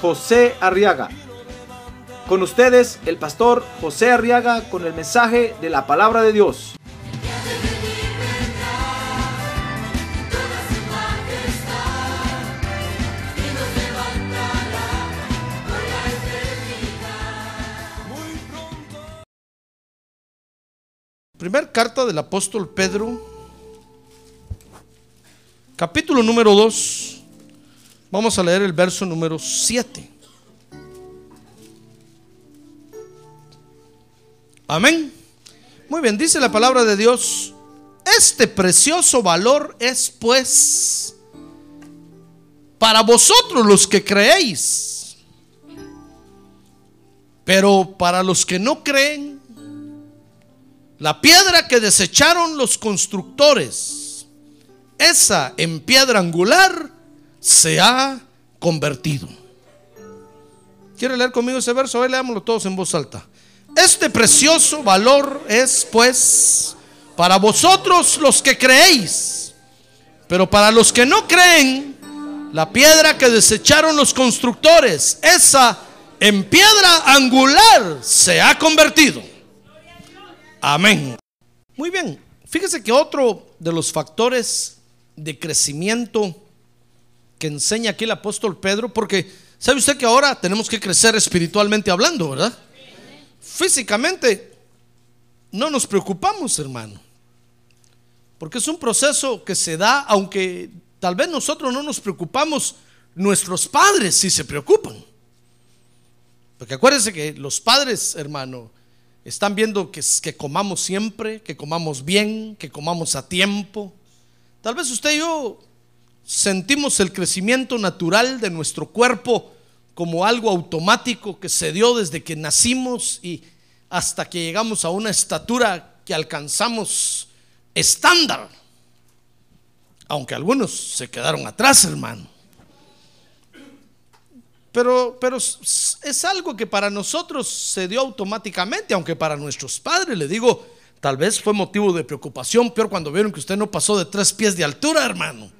José Arriaga. Con ustedes, el pastor José Arriaga con el mensaje de la palabra de Dios. Primer carta del apóstol Pedro, capítulo número 2. Vamos a leer el verso número 7. Amén. Muy bien, dice la palabra de Dios. Este precioso valor es pues para vosotros los que creéis. Pero para los que no creen, la piedra que desecharon los constructores, esa en piedra angular se ha convertido. ¿Quiere leer conmigo ese verso? A ver, leámoslo todos en voz alta. Este precioso valor es pues para vosotros los que creéis, pero para los que no creen, la piedra que desecharon los constructores, esa en piedra angular se ha convertido. Amén. Muy bien, fíjese que otro de los factores de crecimiento que enseña aquí el apóstol Pedro, porque sabe usted que ahora tenemos que crecer espiritualmente hablando, ¿verdad? Físicamente no nos preocupamos, hermano, porque es un proceso que se da, aunque tal vez nosotros no nos preocupamos, nuestros padres sí se preocupan. Porque acuérdense que los padres, hermano, están viendo que, que comamos siempre, que comamos bien, que comamos a tiempo. Tal vez usted y yo sentimos el crecimiento natural de nuestro cuerpo como algo automático que se dio desde que nacimos y hasta que llegamos a una estatura que alcanzamos estándar. Aunque algunos se quedaron atrás, hermano. Pero, pero es algo que para nosotros se dio automáticamente, aunque para nuestros padres, le digo, tal vez fue motivo de preocupación, peor cuando vieron que usted no pasó de tres pies de altura, hermano.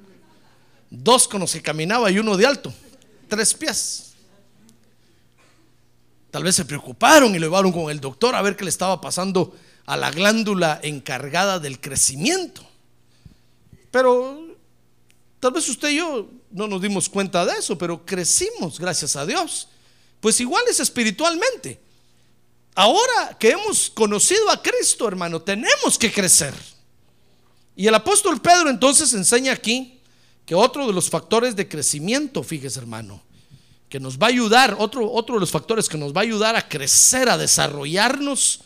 Dos con los que caminaba y uno de alto. Tres pies. Tal vez se preocuparon y lo llevaron con el doctor a ver qué le estaba pasando a la glándula encargada del crecimiento. Pero tal vez usted y yo no nos dimos cuenta de eso, pero crecimos, gracias a Dios. Pues igual es espiritualmente. Ahora que hemos conocido a Cristo, hermano, tenemos que crecer. Y el apóstol Pedro entonces enseña aquí que otro de los factores de crecimiento, fíjese hermano, que nos va a ayudar, otro, otro de los factores que nos va a ayudar a crecer, a desarrollarnos,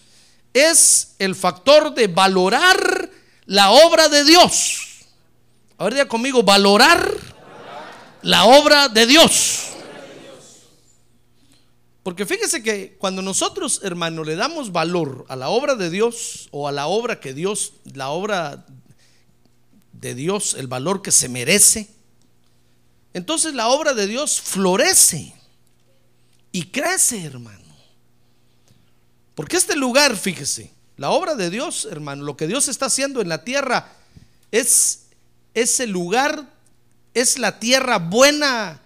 es el factor de valorar la obra de Dios. A ver, diga conmigo, valorar la obra de Dios. Porque fíjese que cuando nosotros, hermano, le damos valor a la obra de Dios o a la obra que Dios, la obra de Dios, el valor que se merece, entonces la obra de Dios florece y crece, hermano. Porque este lugar, fíjese, la obra de Dios, hermano, lo que Dios está haciendo en la tierra es ese lugar es la tierra buena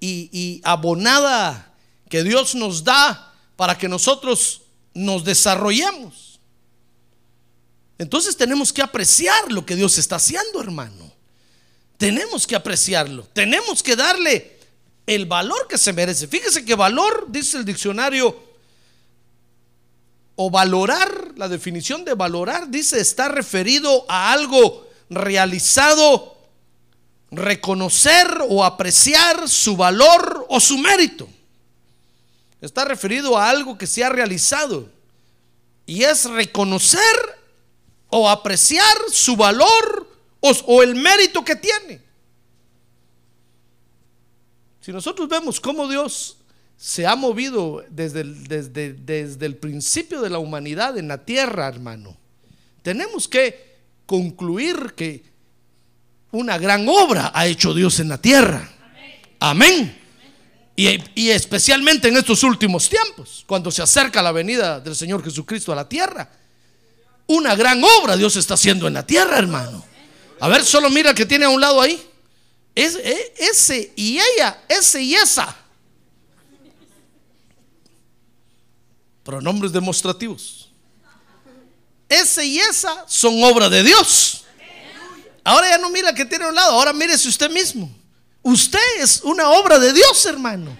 y, abonada que Dios nos da para que nosotros nos desarrollemos. Entonces tenemos que apreciar lo que Dios está haciendo, hermano. Tenemos que apreciarlo. Tenemos que darle el valor que se merece. Fíjese que valor, dice el diccionario, o valorar, la definición de valorar, dice, está referido a algo realizado reconocer o apreciar su valor o su mérito. Está referido a algo que se ha realizado. Y es reconocer o apreciar su valor o, el mérito que tiene. Si nosotros vemos cómo Dios se ha movido desde el, principio de la humanidad en la tierra, hermano. Tenemos que concluir que una gran obra ha hecho Dios en la tierra. Amén. Y, y especialmente en estos últimos tiempos, cuando se acerca la venida del Señor Jesucristo a la tierra. Una gran obra Dios está haciendo en la tierra, hermano. A ver, solo mira que tiene a un lado ahí. Es, e- ese y ella, ese y esa. Pronombres demostrativos. Ese y esa son obra de Dios. Ahora ya no mira que tiene a un lado, ahora mírese usted mismo. Usted es una obra de Dios, hermano.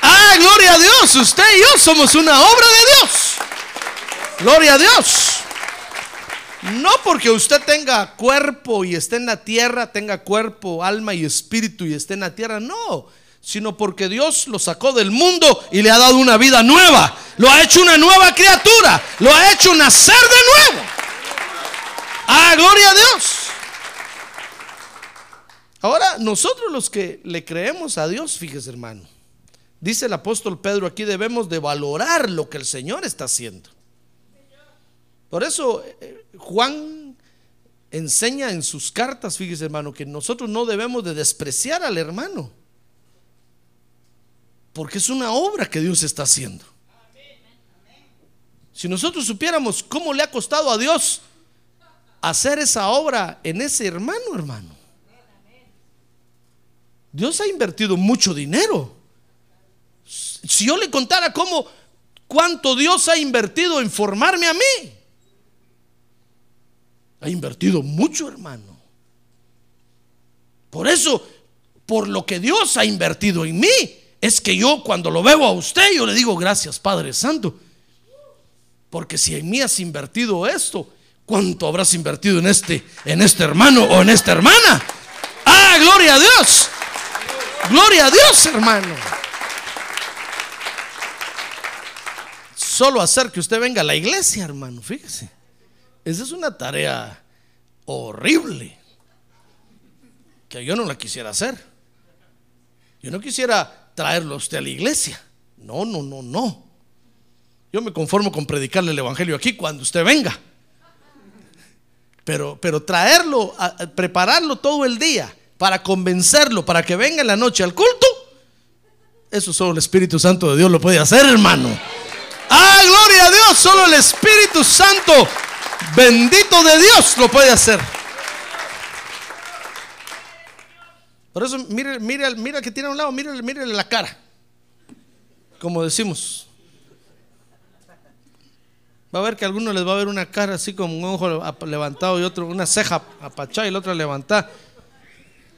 Ah, gloria a Dios. Usted y yo somos una obra de Dios. Gloria a Dios. No porque usted tenga cuerpo y esté en la tierra, tenga cuerpo, alma y espíritu y esté en la tierra, no, sino porque Dios lo sacó del mundo y le ha dado una vida nueva. Lo ha hecho una nueva criatura, lo ha hecho nacer de nuevo. Ah, gloria a Dios. Ahora, nosotros los que le creemos a Dios, fíjese hermano, dice el apóstol Pedro aquí, debemos de valorar lo que el Señor está haciendo. Por eso eh, Juan enseña en sus cartas, fíjese hermano, que nosotros no debemos de despreciar al hermano. Porque es una obra que Dios está haciendo. Si nosotros supiéramos cómo le ha costado a Dios hacer esa obra en ese hermano, hermano. Dios ha invertido mucho dinero. Si yo le contara cómo, cuánto Dios ha invertido en formarme a mí, ha invertido mucho, hermano. Por eso, por lo que Dios ha invertido en mí, es que yo cuando lo veo a usted, yo le digo gracias, Padre Santo. Porque si en mí has invertido esto, ¿cuánto habrás invertido en este, en este hermano o en esta hermana? Ah, gloria a Dios. Gloria a Dios, hermano. Solo hacer que usted venga a la iglesia, hermano, fíjese. Esa es una tarea horrible que yo no la quisiera hacer. Yo no quisiera traerlo a usted a la iglesia. No, no, no, no. Yo me conformo con predicarle el evangelio aquí cuando usted venga. Pero, pero traerlo, prepararlo todo el día para convencerlo, para que venga en la noche al culto, eso solo el Espíritu Santo de Dios lo puede hacer, hermano. Ah, gloria a Dios, solo el Espíritu Santo bendito de Dios lo puede hacer. Por eso, mire, mire, mira que tiene a un lado, mire, mire la cara. Como decimos. Va a ver que a algunos les va a ver una cara así como un ojo levantado y otro, una ceja apachada y la otra levantada.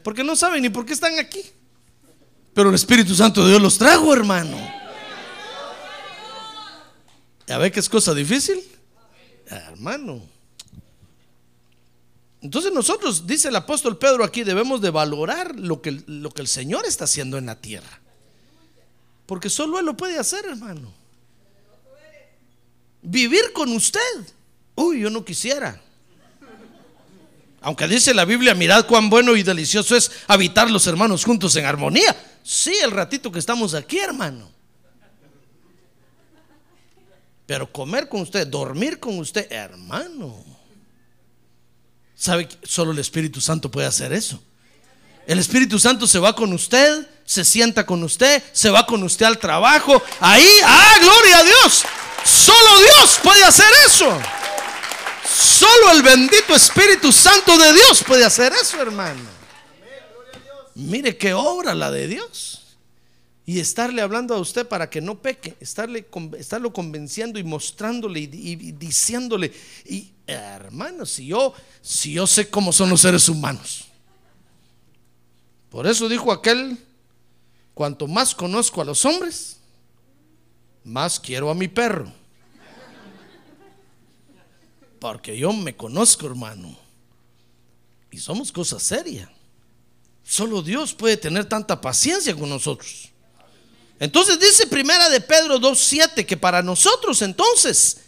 Porque no saben ni por qué están aquí. Pero el Espíritu Santo de Dios los trajo, hermano. ¿Ya ve que es cosa difícil? Hermano. Entonces nosotros, dice el apóstol Pedro aquí, debemos de valorar lo que, lo que el Señor está haciendo en la tierra. Porque solo Él lo puede hacer, hermano. Vivir con usted. Uy, yo no quisiera. Aunque dice la Biblia, mirad cuán bueno y delicioso es habitar los hermanos juntos en armonía. Sí, el ratito que estamos aquí, hermano. Pero comer con usted, dormir con usted, hermano. ¿Sabe que solo el Espíritu Santo puede hacer eso? El Espíritu Santo se va con usted, se sienta con usted, se va con usted al trabajo. Ahí, ah, gloria a Dios. Solo Dios puede hacer eso. Solo el bendito Espíritu Santo de Dios puede hacer eso, hermano. Mire qué obra la de Dios. Y estarle hablando a usted para que no peque, estarle, estarlo convenciendo y mostrándole y, diciéndole. Y hermano, si yo, si yo sé cómo son los seres humanos. Por eso dijo aquel, cuanto más conozco a los hombres, más quiero a mi perro. Porque yo me conozco, hermano. Y somos cosa seria. Solo Dios puede tener tanta paciencia con nosotros. Entonces dice primera de Pedro 2.7 que para nosotros entonces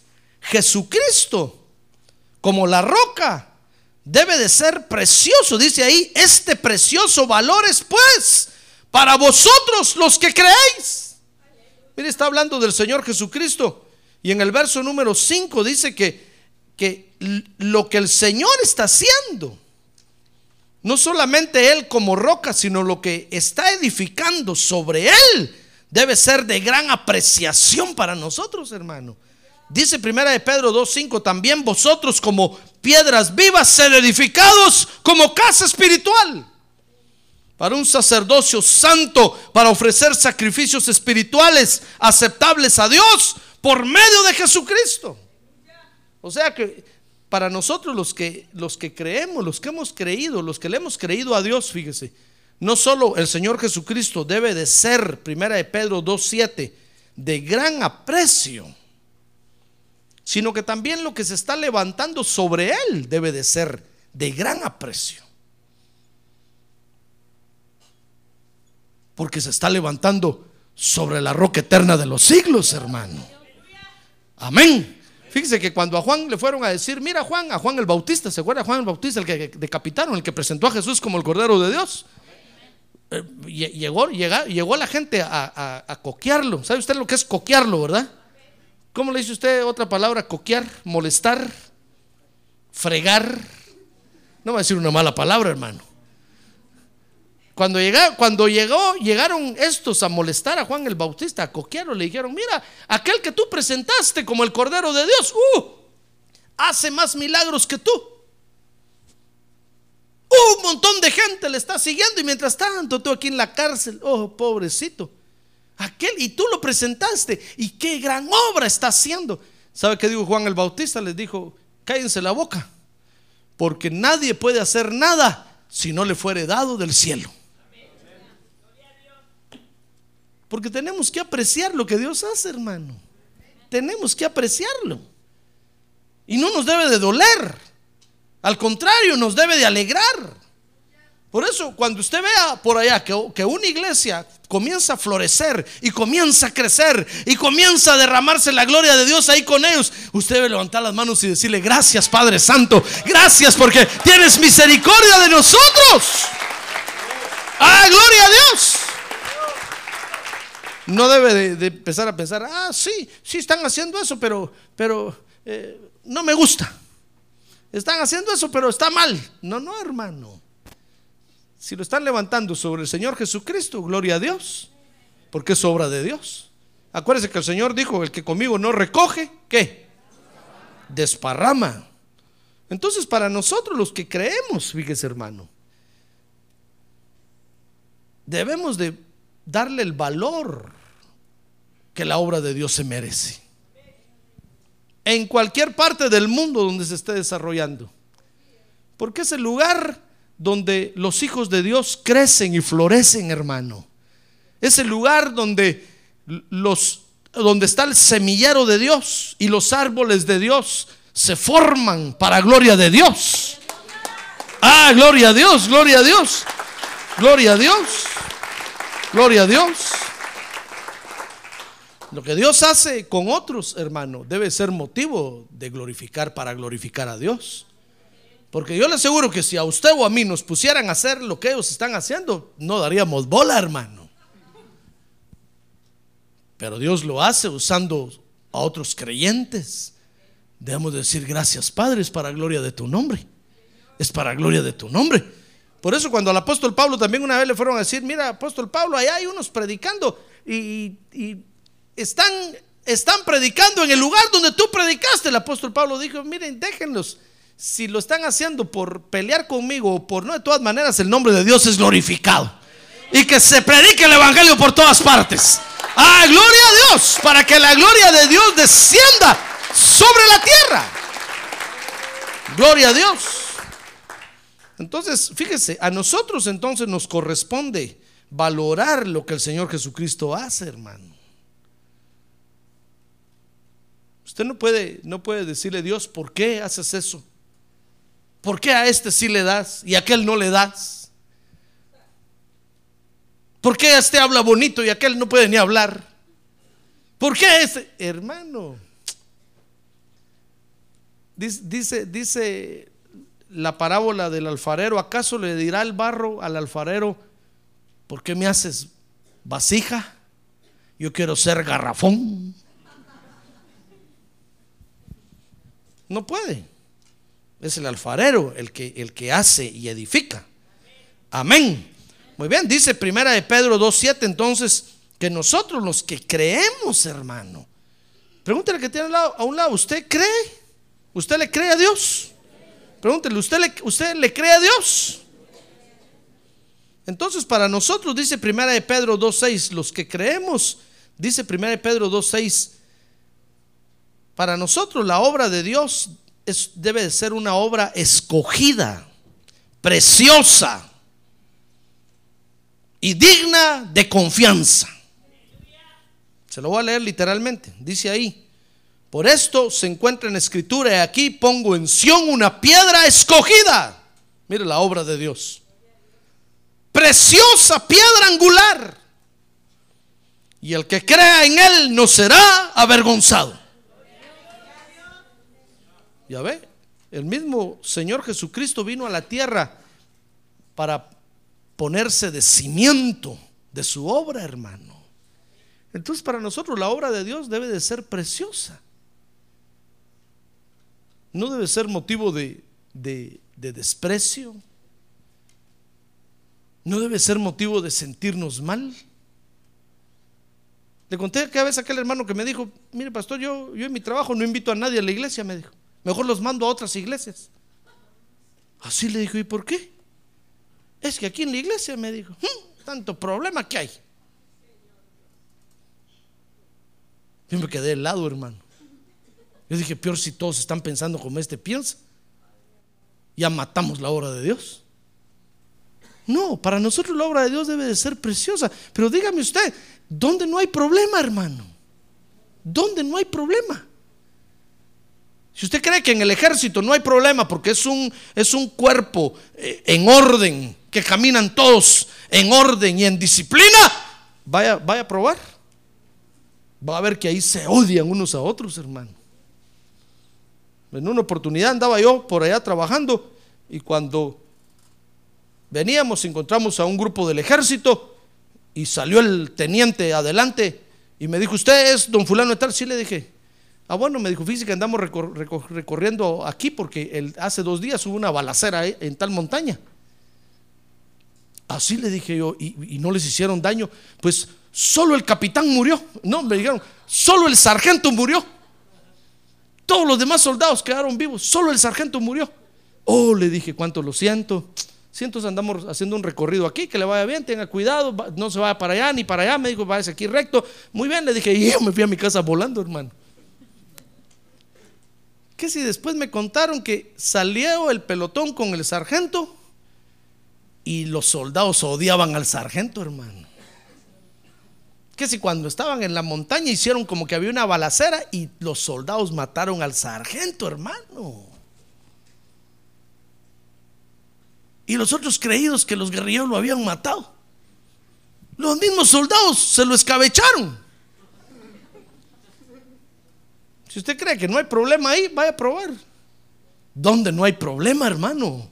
Jesucristo como la roca debe de ser precioso. Dice ahí, este precioso valor es pues para vosotros los que creéis. Mire, está hablando del Señor Jesucristo. Y en el verso número 5 dice que, que lo que el Señor está haciendo, no solamente Él como roca, sino lo que está edificando sobre Él, debe ser de gran apreciación para nosotros, hermano. Dice primera de Pedro 2.5, también vosotros como piedras vivas, sed edificados como casa espiritual para un sacerdocio santo, para ofrecer sacrificios espirituales aceptables a Dios por medio de Jesucristo. O sea que para nosotros los que los que creemos, los que hemos creído, los que le hemos creído a Dios, fíjese, no solo el Señor Jesucristo debe de ser, primera de Pedro 2:7, de gran aprecio, sino que también lo que se está levantando sobre él debe de ser de gran aprecio. Porque se está levantando sobre la roca eterna de los siglos, hermano. Amén. Fíjese que cuando a Juan le fueron a decir, mira Juan, a Juan el Bautista, ¿se acuerda Juan el Bautista, el que decapitaron, el que presentó a Jesús como el Cordero de Dios? Eh, llegó, llegó la gente a, coquearlo. ¿Sabe usted lo que es coquearlo, verdad? ¿Cómo le dice usted otra palabra? Coquear, molestar, fregar. No va a decir una mala palabra, hermano. Cuando, cuando llegó, llegaron estos a molestar a Juan el Bautista, a coquearlo, le dijeron, mira, aquel que tú presentaste como el Cordero de Dios, uh, hace más milagros que tú. Un montón de gente le está siguiendo y mientras tanto tú aquí en la cárcel, oh, pobrecito. Aquel, y tú lo presentaste, y qué gran obra está haciendo. ¿Sabe qué dijo Juan el Bautista? Les dijo, cállense la boca, porque nadie puede hacer nada si no le fuere dado del cielo. Porque tenemos que apreciar lo que Dios hace, hermano. Tenemos que apreciarlo. Y no nos debe de doler. Al contrario, nos debe de alegrar. Por eso, cuando usted vea por allá que, una iglesia comienza a florecer y comienza a crecer y comienza a derramarse la gloria de Dios ahí con ellos, usted debe levantar las manos y decirle, gracias Padre Santo, gracias porque tienes misericordia de nosotros. ¡Ah, gloria a Dios! no debe de, empezar a pensar, ah, sí, sí están haciendo eso, pero, pero eh, no me gusta. Están haciendo eso, pero está mal. No, no, hermano. Si lo están levantando sobre el Señor Jesucristo, gloria a Dios, porque es obra de Dios. Acuérdese que el Señor dijo, el que conmigo no recoge, ¿qué? Desparrama. Entonces, para nosotros los que creemos, fíjese hermano, debemos de darle el valor que la obra de Dios se merece. En cualquier parte del mundo donde se esté desarrollando. Porque es el lugar donde los hijos de Dios crecen y florecen, hermano. Es el lugar donde los donde está el semillero de Dios y los árboles de Dios se forman para gloria de Dios. Ah, gloria a Dios, gloria a Dios. Gloria a Dios. Gloria a Dios. Lo que Dios hace con otros, hermano, debe ser motivo de glorificar para glorificar a Dios. Porque yo le aseguro que si a usted o a mí nos pusieran a hacer lo que ellos están haciendo, no daríamos bola, hermano. Pero Dios lo hace usando a otros creyentes. Debemos decir gracias, Padre, es para gloria de tu nombre. Es para gloria de tu nombre. Por eso cuando al apóstol Pablo también una vez le fueron a decir, mira, apóstol Pablo, allá hay unos predicando y, están, están predicando en el lugar donde tú predicaste. El apóstol Pablo dijo, miren, déjenlos. Si lo están haciendo por pelear conmigo o por no, de todas maneras el nombre de Dios es glorificado. Y que se predique el Evangelio por todas partes. Ah, gloria a Dios, para que la gloria de Dios descienda sobre la tierra. Gloria a Dios. Entonces, fíjese, a nosotros entonces nos corresponde valorar lo que el Señor Jesucristo hace, hermano. Usted no puede, no puede decirle Dios, ¿por qué haces eso? ¿Por qué a este sí le das y a aquel no le das? ¿Por qué a este habla bonito y a aquel no puede ni hablar? ¿Por qué a este, hermano? Dice, dice la parábola del alfarero, ¿acaso le dirá el barro al alfarero, ¿por qué me haces vasija? Yo quiero ser garrafón. No puede. Es el alfarero el que, el que hace y edifica. Amén. Muy bien, dice primera de Pedro 2.7 entonces que nosotros los que creemos, hermano. Pregúntele que tiene a un lado, ¿usted cree? ¿Usted le cree a Dios? Pregúntele, ¿usted le, ¿usted le cree a Dios? Entonces, para nosotros, dice Primera de Pedro 2.6, los que creemos, dice Primera de Pedro 2.6, para nosotros la obra de Dios debe de ser una obra escogida, preciosa y digna de confianza. Se lo voy a leer literalmente. Dice ahí, por esto se encuentra en escritura y aquí pongo en Sión una piedra escogida. Mire la obra de Dios. Preciosa piedra angular. Y el que crea en él no será avergonzado. Ya ve, el mismo Señor Jesucristo vino a la tierra para ponerse de cimiento de su obra, hermano. Entonces para nosotros la obra de Dios debe de ser preciosa. No debe ser motivo de, de, desprecio. No debe ser motivo de sentirnos mal. Le conté que a veces aquel hermano que me dijo, mire pastor, yo, yo en mi trabajo no invito a nadie a la iglesia, me dijo. Mejor los mando a otras iglesias. Así le dijo, ¿y por qué? Es que aquí en la iglesia me dijo, hmm, tanto problema que hay. Yo me quedé helado, hermano. Yo dije, peor si todos están pensando como este piensa. Ya matamos la obra de Dios. No, para nosotros la obra de Dios debe de ser preciosa. Pero dígame usted, ¿dónde no hay problema, hermano? ¿Dónde no hay problema? Si usted cree que en el ejército no hay problema porque es un, es un cuerpo eh, en orden, que caminan todos en orden y en disciplina, vaya, vaya a probar. Va a ver que ahí se odian unos a otros, hermano. En una oportunidad andaba yo por allá trabajando y cuando veníamos encontramos a un grupo del ejército y salió el teniente adelante y me dijo, ¿usted es don fulano de tal? Sí le dije, Ah, bueno, me dijo, que andamos recorriendo aquí porque hace dos días hubo una balacera en tal montaña. Así le dije yo, y, no les hicieron daño. Pues solo el capitán murió. No, me dijeron, solo el sargento murió. Todos los demás soldados quedaron vivos, solo el sargento murió. Oh, le dije, cuánto lo siento. Siento, andamos haciendo un recorrido aquí, que le vaya bien, tenga cuidado, no se vaya para allá ni para allá. Me dijo, váyase aquí recto. Muy bien, le dije, y yo me fui a mi casa volando, hermano. ¿Qué si después me contaron que salió el pelotón con el sargento y los soldados odiaban al sargento, hermano? ¿Qué si cuando estaban en la montaña hicieron como que había una balacera y los soldados mataron al sargento, hermano? Y los otros creídos que los guerrilleros lo habían matado. Los mismos soldados se lo escabecharon. Si usted cree que no hay problema ahí, vaya a probar. ¿Dónde no hay problema, hermano?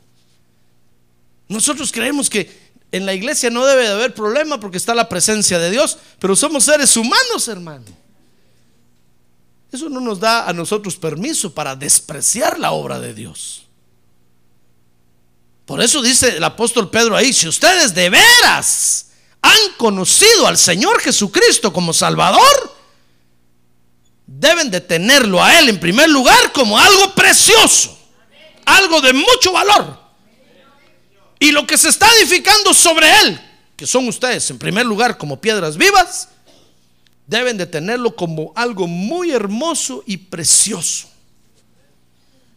Nosotros creemos que en la iglesia no debe de haber problema porque está la presencia de Dios, pero somos seres humanos, hermano. Eso no nos da a nosotros permiso para despreciar la obra de Dios. Por eso dice el apóstol Pedro ahí, si ustedes de veras han conocido al Señor Jesucristo como Salvador, deben de tenerlo a Él en primer lugar como algo precioso, algo de mucho valor. Y lo que se está edificando sobre Él, que son ustedes en primer lugar como piedras vivas, deben de tenerlo como algo muy hermoso y precioso,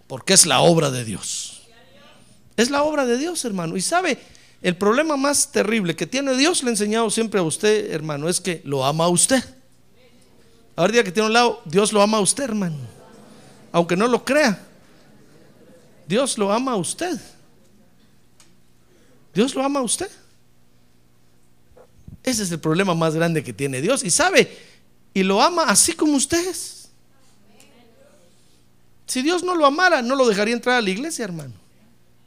porque es la obra de Dios. Es la obra de Dios, hermano. Y sabe, el problema más terrible que tiene Dios, le he enseñado siempre a usted, hermano, es que lo ama a usted. Ahora día que tiene un lado, Dios lo ama a usted, hermano. Aunque no lo crea. Dios lo ama a usted. Dios lo ama a usted. Ese es el problema más grande que tiene Dios. Y sabe, y lo ama así como ustedes. Si Dios no lo amara, no lo dejaría entrar a la iglesia, hermano.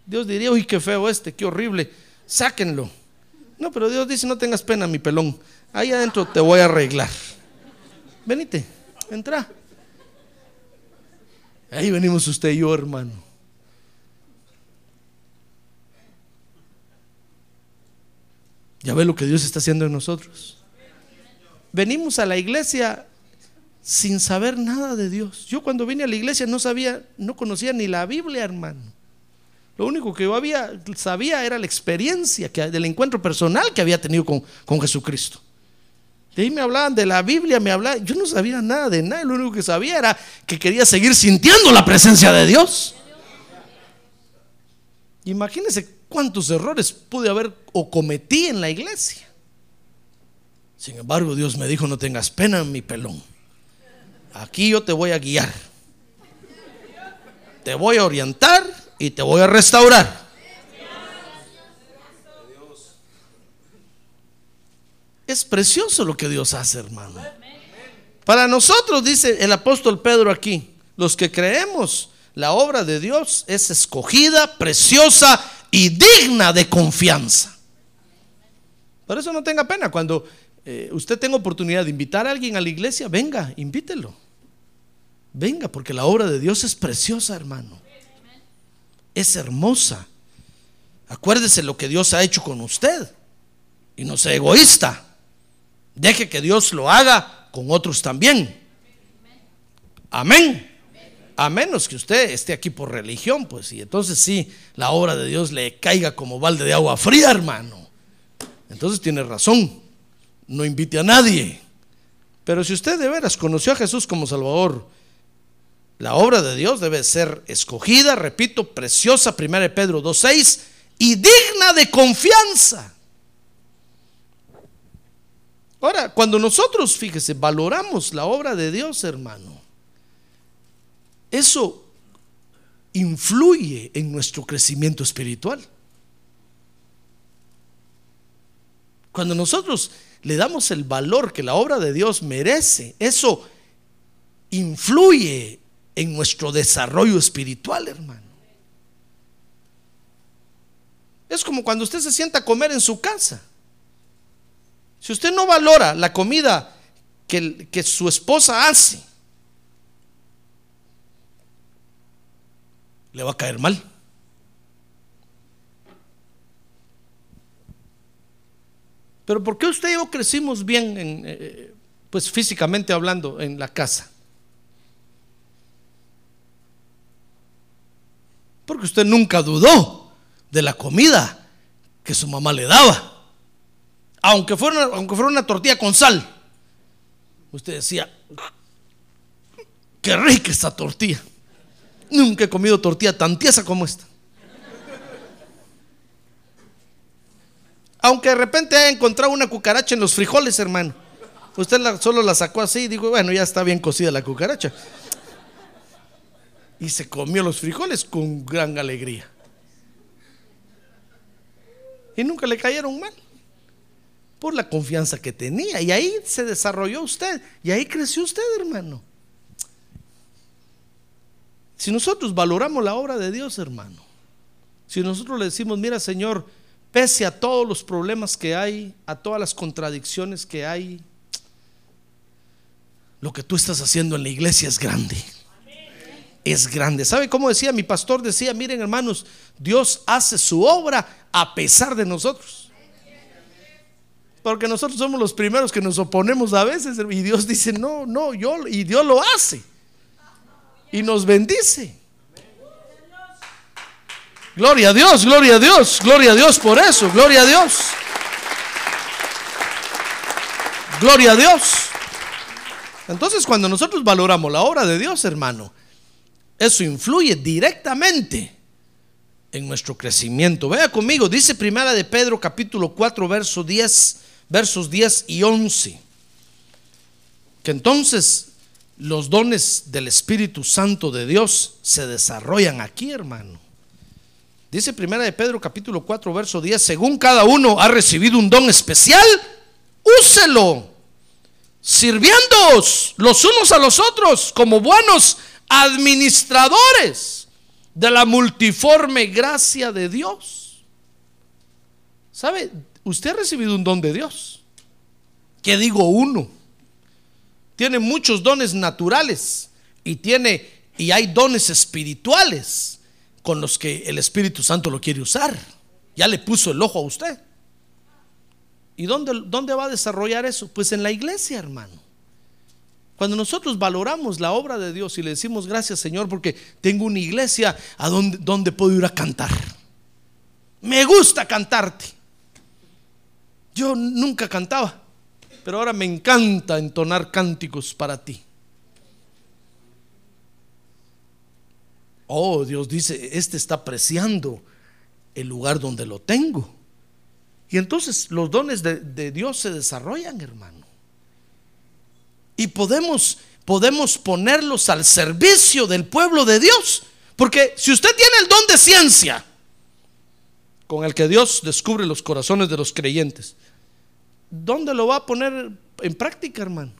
Dios diría, uy, qué feo este, qué horrible, sáquenlo. No, pero Dios dice, no tengas pena, mi pelón. Ahí adentro te voy a arreglar. Venite, entra. Ahí venimos usted y yo, hermano. Ya ve lo que Dios está haciendo en nosotros. Venimos a la iglesia sin saber nada de Dios. Yo cuando vine a la iglesia no sabía, no conocía ni la Biblia, hermano. Lo único que yo había, sabía era la experiencia del encuentro personal que había tenido con, con Jesucristo. De ahí me hablaban de la Biblia, me hablaban, yo no sabía nada de nada, lo único que sabía era que quería seguir sintiendo la presencia de Dios. Imagínense cuántos errores pude haber o cometí en la iglesia. Sin embargo, Dios me dijo, no tengas pena, mi pelón. Aquí yo te voy a guiar. Te voy a orientar y te voy a restaurar. Es precioso lo que Dios hace, hermano. Para nosotros, dice el apóstol Pedro aquí, los que creemos, la obra de Dios es escogida, preciosa y digna de confianza. Por eso no tenga pena. Cuando eh, usted tenga oportunidad de invitar a alguien a la iglesia, venga, invítelo. Venga, porque la obra de Dios es preciosa, hermano. Es hermosa. Acuérdese lo que Dios ha hecho con usted. Y no sea egoísta. Deje que Dios lo haga con otros también. Amén. A menos que usted esté aquí por religión, pues, y entonces sí, la obra de Dios le caiga como balde de agua fría, hermano. Entonces tiene razón. No invite a nadie. Pero si usted de veras conoció a Jesús como Salvador, la obra de Dios debe ser escogida, repito, preciosa, 1 Pedro 2.6, y digna de confianza. Ahora, cuando nosotros, fíjese, valoramos la obra de Dios, hermano, eso influye en nuestro crecimiento espiritual. Cuando nosotros le damos el valor que la obra de Dios merece, eso influye en nuestro desarrollo espiritual, hermano. Es como cuando usted se sienta a comer en su casa. Si usted no valora la comida que, que su esposa hace, le va a caer mal. Pero ¿por qué usted y yo crecimos bien, en, eh, pues físicamente hablando, en la casa? Porque usted nunca dudó de la comida que su mamá le daba. Aunque fuera una, aunque fuera una tortilla con sal. Usted decía, qué rica esta tortilla. Nunca he comido tortilla tan tiesa como esta. Aunque de repente haya encontrado una cucaracha en los frijoles, hermano. Usted solo la sacó así y dijo, bueno, ya está bien cocida la cucaracha. Y se comió los frijoles con gran alegría. Y nunca le cayeron mal. Por la confianza que tenía. Y ahí se desarrolló usted. Y ahí creció usted, hermano. Si nosotros valoramos la obra de Dios, hermano, si nosotros le decimos, mira Señor, pese a todos los problemas que hay, a todas las contradicciones que hay, lo que tú estás haciendo en la iglesia es grande. Es grande. ¿Sabe cómo decía mi pastor? Decía, miren hermanos, Dios hace su obra a pesar de nosotros. Porque nosotros somos los primeros que nos oponemos a veces y Dios dice, no, no, yo, y Dios lo hace y nos bendice. Gloria a Dios, gloria a Dios, gloria a Dios por eso, gloria a Dios. Gloria a Dios. Entonces cuando nosotros valoramos la obra de Dios, hermano, eso influye directamente en nuestro crecimiento. Vea conmigo, dice Primera de Pedro capítulo 4 verso 10, versos 10 y 11. Que entonces los dones del Espíritu Santo de Dios se desarrollan aquí, hermano. Dice primera de Pedro capítulo 4 verso 10, según cada uno ha recibido un don especial, úselo, sirviéndoos los unos a los otros como buenos administradores de la multiforme gracia de Dios. ¿Sabe? Usted ha recibido un don de Dios. ¿Qué digo uno? Tiene muchos dones naturales y tiene y hay dones espirituales con los que el Espíritu Santo lo quiere usar. Ya le puso el ojo a usted. ¿Y dónde, dónde va a desarrollar eso? Pues en la iglesia, hermano. Cuando nosotros valoramos la obra de Dios y le decimos gracias Señor porque tengo una iglesia a donde, donde puedo ir a cantar. Me gusta cantarte. Yo nunca cantaba, pero ahora me encanta entonar cánticos para ti. Oh, Dios dice, este está apreciando el lugar donde lo tengo. Y entonces los dones de, de Dios se desarrollan, hermano y podemos, podemos ponerlos al servicio del pueblo de Dios. Porque si usted tiene el don de ciencia, con el que Dios descubre los corazones de los creyentes, ¿dónde lo va a poner en práctica, hermano?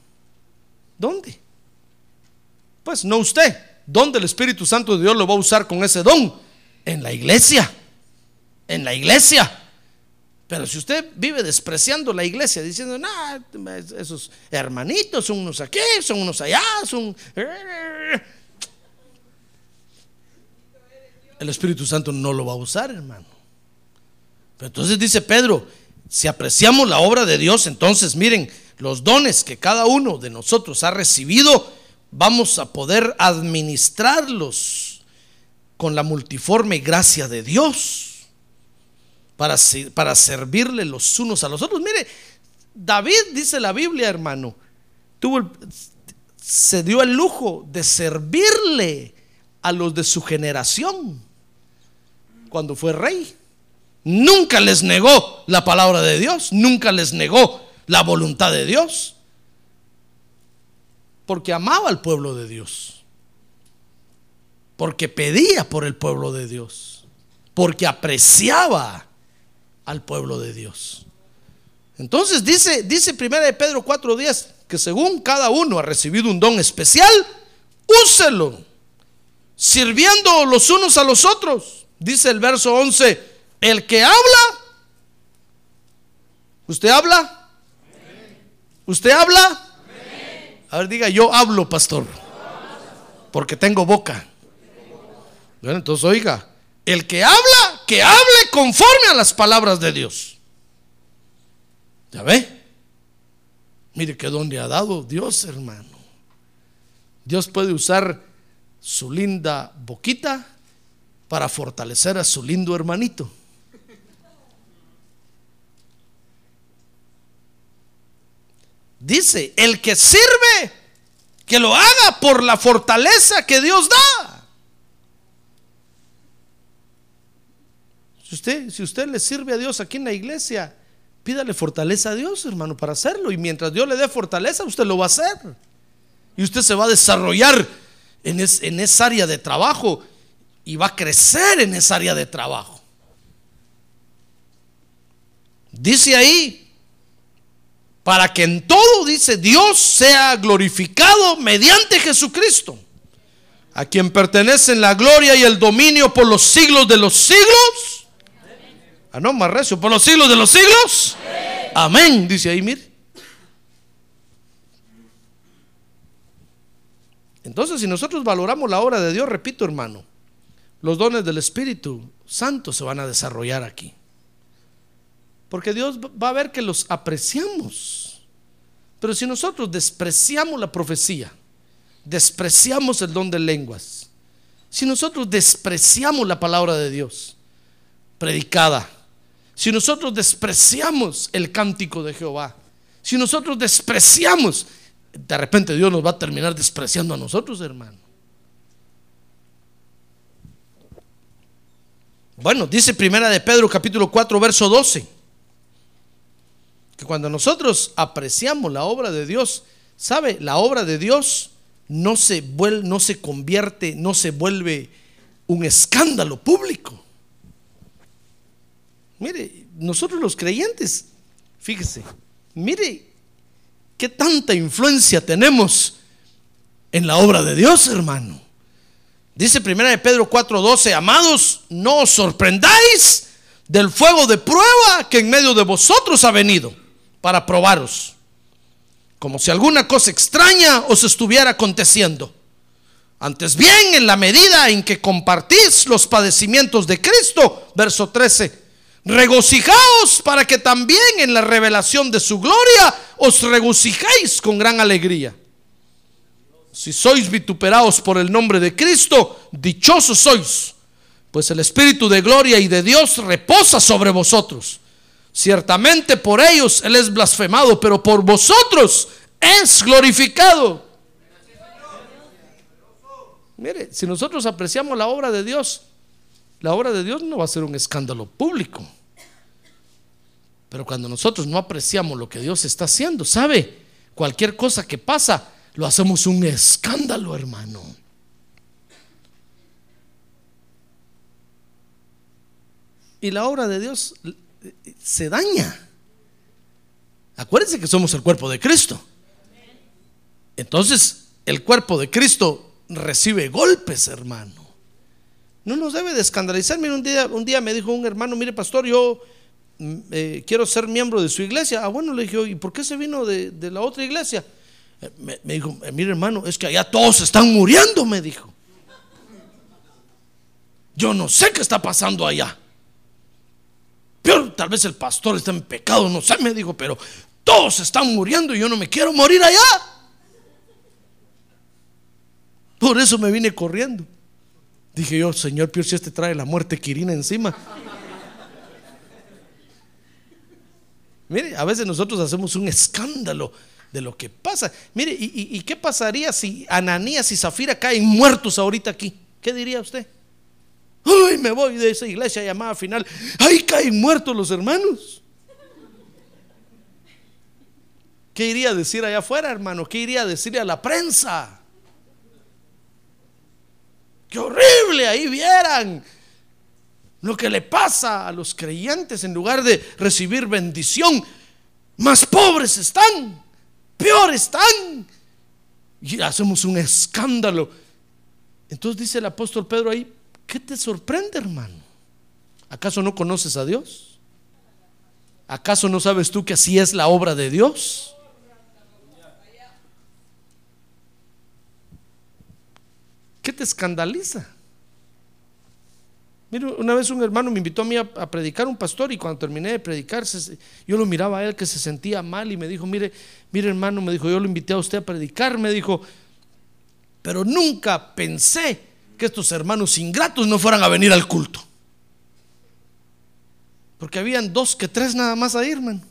¿Dónde? Pues no usted. ¿Dónde el Espíritu Santo de Dios lo va a usar con ese don? En la iglesia. En la iglesia. Pero si usted vive despreciando la iglesia, diciendo, no, esos hermanitos son unos aquí, son unos allá, son... El Espíritu Santo no lo va a usar, hermano. Entonces dice Pedro, si apreciamos la obra de Dios, entonces miren, los dones que cada uno de nosotros ha recibido, vamos a poder administrarlos con la multiforme gracia de Dios para, para servirle los unos a los otros. Mire, David dice la Biblia, hermano, tuvo se dio el lujo de servirle a los de su generación cuando fue rey. Nunca les negó la palabra de Dios, nunca les negó la voluntad de Dios, porque amaba al pueblo de Dios, porque pedía por el pueblo de Dios, porque apreciaba al pueblo de Dios. Entonces dice, dice 1 de Pedro 4:10 que según cada uno ha recibido un don especial, úselo, sirviendo los unos a los otros. Dice el verso 11, el que habla, ¿usted habla? ¿Usted habla? A ver, diga, yo hablo, pastor, porque tengo boca. Bueno, entonces oiga, el que habla, que hable conforme a las palabras de Dios. ¿Ya ve? Mire que donde ha dado Dios, hermano. Dios puede usar su linda boquita para fortalecer a su lindo hermanito. Dice, el que sirve, que lo haga por la fortaleza que Dios da. Si usted, si usted le sirve a Dios aquí en la iglesia, pídale fortaleza a Dios, hermano, para hacerlo. Y mientras Dios le dé fortaleza, usted lo va a hacer. Y usted se va a desarrollar en, en esa área de trabajo y va a crecer en esa área de trabajo. Dice ahí, para que en todo, dice, Dios sea glorificado mediante Jesucristo, a quien pertenecen la gloria y el dominio por los siglos de los siglos. Ah, no, más recio, por los siglos de los siglos. Amén, dice ahí, mire. Entonces, si nosotros valoramos la obra de Dios, repito, hermano, los dones del Espíritu Santo se van a desarrollar aquí. Porque Dios va a ver que los apreciamos. Pero si nosotros despreciamos la profecía, despreciamos el don de lenguas, si nosotros despreciamos la palabra de Dios predicada, si nosotros despreciamos el cántico de Jehová, si nosotros despreciamos, de repente Dios nos va a terminar despreciando a nosotros, hermano. Bueno, dice Primera de Pedro capítulo 4 verso 12, cuando nosotros apreciamos la obra de Dios, ¿sabe? La obra de Dios no se, vuelve, no se convierte, no se vuelve un escándalo público. Mire, nosotros los creyentes, fíjese, mire qué tanta influencia tenemos en la obra de Dios, hermano. Dice primera de Pedro 4:12, amados, no os sorprendáis del fuego de prueba que en medio de vosotros ha venido para probaros, como si alguna cosa extraña os estuviera aconteciendo. Antes bien, en la medida en que compartís los padecimientos de Cristo, verso 13, regocijaos para que también en la revelación de su gloria os regocijéis con gran alegría. Si sois vituperados por el nombre de Cristo, dichosos sois, pues el Espíritu de gloria y de Dios reposa sobre vosotros. Ciertamente por ellos Él es blasfemado, pero por vosotros es glorificado. Mire, si nosotros apreciamos la obra de Dios, la obra de Dios no va a ser un escándalo público. Pero cuando nosotros no apreciamos lo que Dios está haciendo, ¿sabe? Cualquier cosa que pasa, lo hacemos un escándalo, hermano. Y la obra de Dios se daña. Acuérdense que somos el cuerpo de Cristo. Entonces, el cuerpo de Cristo recibe golpes, hermano. No nos debe de escandalizar. Mire, un día, un día me dijo un hermano, mire, pastor, yo mm, eh, quiero ser miembro de su iglesia. Ah, bueno, le dije, ¿y por qué se vino de, de la otra iglesia? Eh, me, me, dijo, eh, mire, hermano, es que allá todos están muriendo, me dijo. Yo no sé qué está pasando allá. Peor, tal vez el pastor está en pecado, no sé, me dijo, pero todos están muriendo y yo no me quiero morir allá. Por eso me vine corriendo. Dije yo, Señor Pío, si este trae la muerte quirina encima. Mire, a veces nosotros hacemos un escándalo de lo que pasa. Mire, ¿y, y qué pasaría si Ananías y Zafira caen muertos ahorita aquí? ¿Qué diría usted? Uy, me voy de esa iglesia llamada final. Ay, caen muertos los hermanos. ¿Qué iría a decir allá afuera, hermano? ¿Qué iría a decirle a la prensa? Qué horrible, ahí vieran lo que le pasa a los creyentes en lugar de recibir bendición. Más pobres están, peor están. Y hacemos un escándalo. Entonces dice el apóstol Pedro ahí, ¿qué te sorprende, hermano? ¿Acaso no conoces a Dios? ¿Acaso no sabes tú que así es la obra de Dios? ¿Qué te escandaliza? Mira, una vez un hermano me invitó a mí a, predicar un pastor y cuando terminé de predicar, yo lo miraba a él que se sentía mal y me dijo, mire, mire hermano, me dijo, yo lo invité a usted a predicar, me dijo, pero nunca pensé que estos hermanos ingratos no fueran a venir al culto. Porque habían dos que tres nada más ahí, hermano.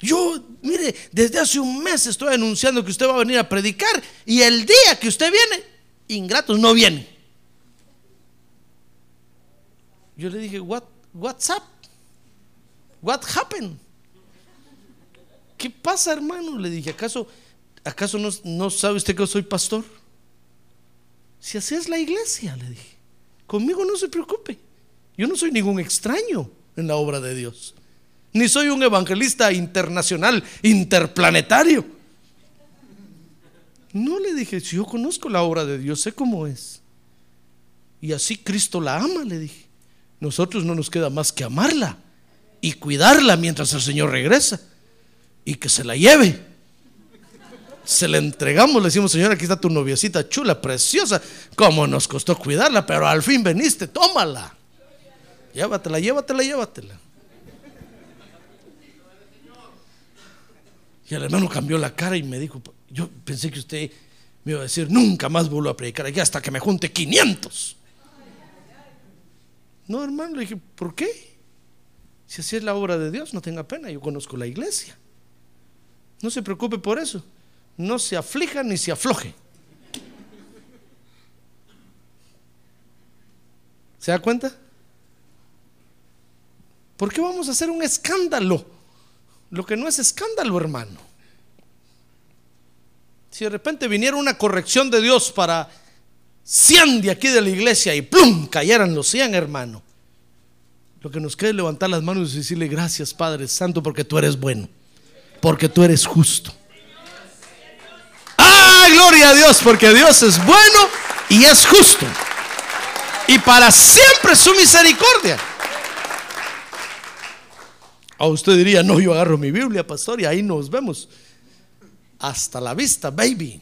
Yo, mire, desde hace un mes estoy anunciando que usted va a venir a predicar y el día que usted viene, ingratos no vienen. Yo le dije, What, what's up? What happened? ¿Qué pasa, hermano? Le dije, ¿acaso, acaso no, no sabe usted que soy pastor? Si así es la iglesia, le dije. Conmigo no se preocupe. Yo no soy ningún extraño en la obra de Dios ni soy un evangelista internacional, interplanetario. No le dije, si yo conozco la obra de Dios, sé cómo es. Y así Cristo la ama, le dije. Nosotros no nos queda más que amarla y cuidarla mientras el Señor regresa y que se la lleve. Se la entregamos, le decimos, Señor, aquí está tu noviecita chula, preciosa. ¿Cómo nos costó cuidarla? Pero al fin veniste, tómala. Llévatela, llévatela, llévatela. Y el hermano cambió la cara y me dijo, yo pensé que usted me iba a decir, nunca más vuelvo a predicar aquí hasta que me junte 500. No, hermano, le dije, ¿por qué? Si así es la obra de Dios, no tenga pena, yo conozco la iglesia. No se preocupe por eso. No se aflija ni se afloje. ¿Se da cuenta? ¿Por qué vamos a hacer un escándalo? Lo que no es escándalo, hermano. Si de repente viniera una corrección de Dios para 100 de aquí de la iglesia y plum, cayeran los 100, hermano. Lo que nos queda es levantar las manos y decirle gracias, Padre Santo, porque tú eres bueno, porque tú eres justo. ¡Ah, gloria a Dios! Porque Dios es bueno y es justo. Y para siempre su misericordia. A usted diría, no, yo agarro mi Biblia, pastor, y ahí nos vemos. Hasta la vista, baby.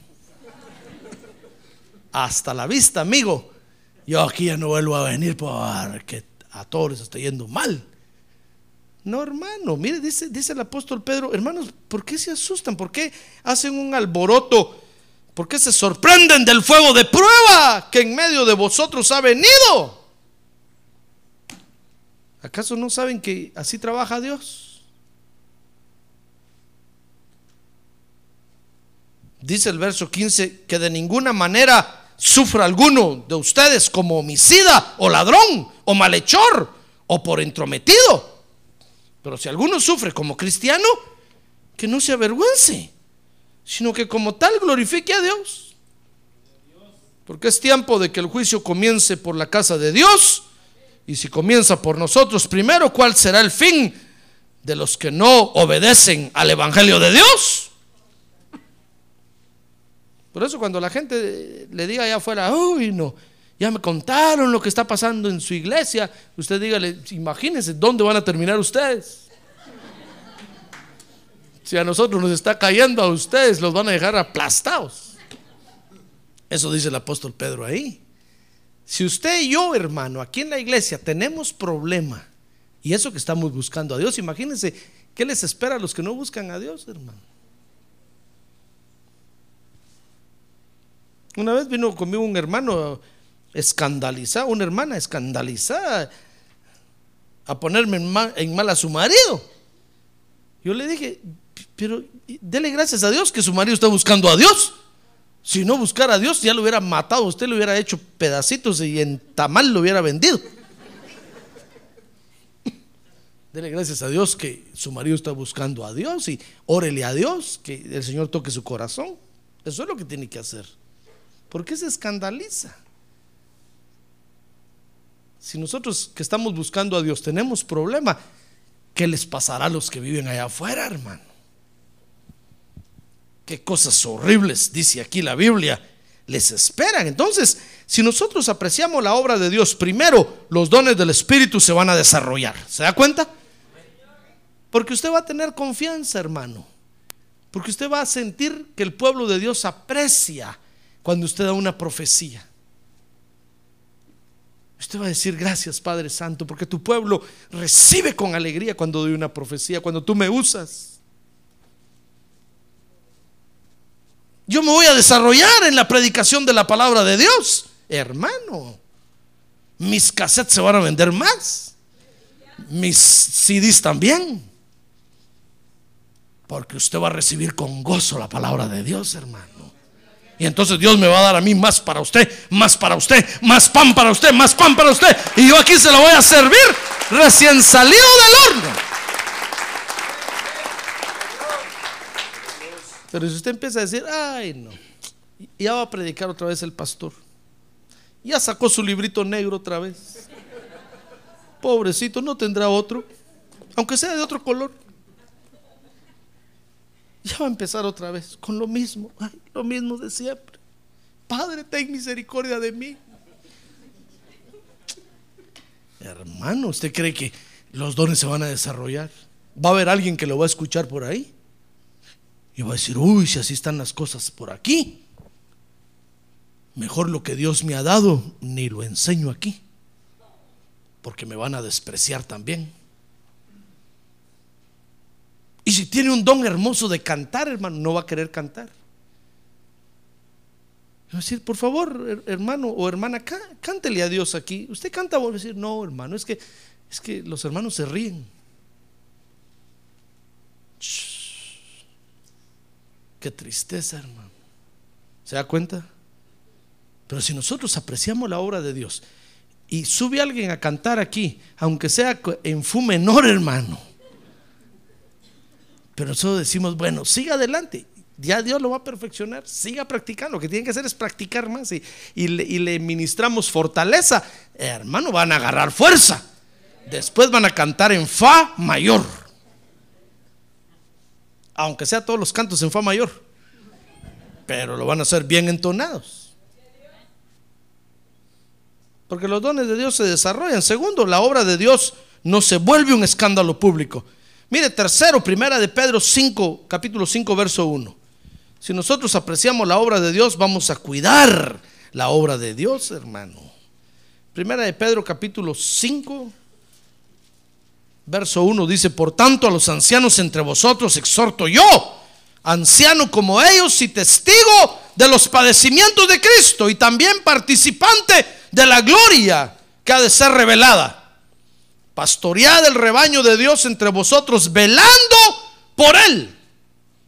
Hasta la vista, amigo. Yo aquí ya no vuelvo a venir porque a todos les está yendo mal. No, hermano, mire, dice, dice el apóstol Pedro, hermanos, ¿por qué se asustan? ¿Por qué hacen un alboroto? ¿Por qué se sorprenden del fuego de prueba que en medio de vosotros ha venido? ¿Acaso no saben que así trabaja Dios? Dice el verso 15 que de ninguna manera sufra alguno de ustedes como homicida o ladrón o malhechor o por entrometido. Pero si alguno sufre como cristiano, que no se avergüence, sino que como tal glorifique a Dios. Porque es tiempo de que el juicio comience por la casa de Dios. Y si comienza por nosotros primero, ¿cuál será el fin de los que no obedecen al Evangelio de Dios? Por eso cuando la gente le diga allá afuera, uy, no, ya me contaron lo que está pasando en su iglesia, usted dígale, imagínense dónde van a terminar ustedes. Si a nosotros nos está cayendo a ustedes, los van a dejar aplastados. Eso dice el apóstol Pedro ahí. Si usted y yo, hermano, aquí en la iglesia tenemos problema, y eso que estamos buscando a Dios, imagínense qué les espera a los que no buscan a Dios, hermano. Una vez vino conmigo un hermano escandalizado, una hermana escandalizada, a ponerme en mal, en mal a su marido. Yo le dije, pero dele gracias a Dios que su marido está buscando a Dios. Si no buscara a Dios, ya lo hubiera matado, usted lo hubiera hecho pedacitos y en tamal lo hubiera vendido. Dele gracias a Dios que su marido está buscando a Dios y órele a Dios, que el Señor toque su corazón. Eso es lo que tiene que hacer. ¿Por qué se escandaliza? Si nosotros que estamos buscando a Dios tenemos problema, ¿qué les pasará a los que viven allá afuera, hermano? Qué cosas horribles, dice aquí la Biblia, les esperan. Entonces, si nosotros apreciamos la obra de Dios, primero los dones del Espíritu se van a desarrollar. ¿Se da cuenta? Porque usted va a tener confianza, hermano. Porque usted va a sentir que el pueblo de Dios aprecia cuando usted da una profecía. Usted va a decir gracias Padre Santo porque tu pueblo recibe con alegría cuando doy una profecía, cuando tú me usas. Yo me voy a desarrollar en la predicación de la palabra de Dios, hermano. Mis cassettes se van a vender más. Mis CDs también. Porque usted va a recibir con gozo la palabra de Dios, hermano. Y entonces Dios me va a dar a mí más para usted, más para usted, más pan para usted, más pan para usted. Y yo aquí se lo voy a servir recién salido del horno. Pero si usted empieza a decir, ay no, ya va a predicar otra vez el pastor. Ya sacó su librito negro otra vez. Pobrecito, no tendrá otro, aunque sea de otro color. Ya va a empezar otra vez con lo mismo, lo mismo de siempre. Padre, ten misericordia de mí. Hermano, ¿usted cree que los dones se van a desarrollar? ¿Va a haber alguien que lo va a escuchar por ahí? Y va a decir, uy, si así están las cosas por aquí, mejor lo que Dios me ha dado, ni lo enseño aquí, porque me van a despreciar también. Y si tiene un don hermoso de cantar, hermano, no va a querer cantar. Va a decir, por favor, hermano o hermana, cántele a Dios aquí. Usted canta, va a decir, no, hermano, es que, es que los hermanos se ríen. Qué tristeza, hermano. ¿Se da cuenta? Pero si nosotros apreciamos la obra de Dios y sube alguien a cantar aquí, aunque sea en fu menor, hermano, pero nosotros decimos, bueno, siga adelante. Ya Dios lo va a perfeccionar. Siga practicando. Lo que tiene que hacer es practicar más. Y, le, ministramos fortaleza. hermano, van a agarrar fuerza. Después van a cantar en Fa mayor. Aunque sea todos los cantos en Fa mayor. Pero lo van a hacer bien entonados. Porque los dones de Dios se desarrollan. Segundo, la obra de Dios no se vuelve un escándalo público. Mire, tercero, primera de Pedro 5, capítulo 5, verso 1. Si nosotros apreciamos la obra de Dios, vamos a cuidar la obra de Dios, hermano. Primera de Pedro, capítulo 5, verso 1 dice, por tanto a los ancianos entre vosotros exhorto yo, anciano como ellos y testigo de los padecimientos de Cristo y también participante de la gloria que ha de ser revelada. Pastoread el rebaño de Dios entre vosotros, velando por él,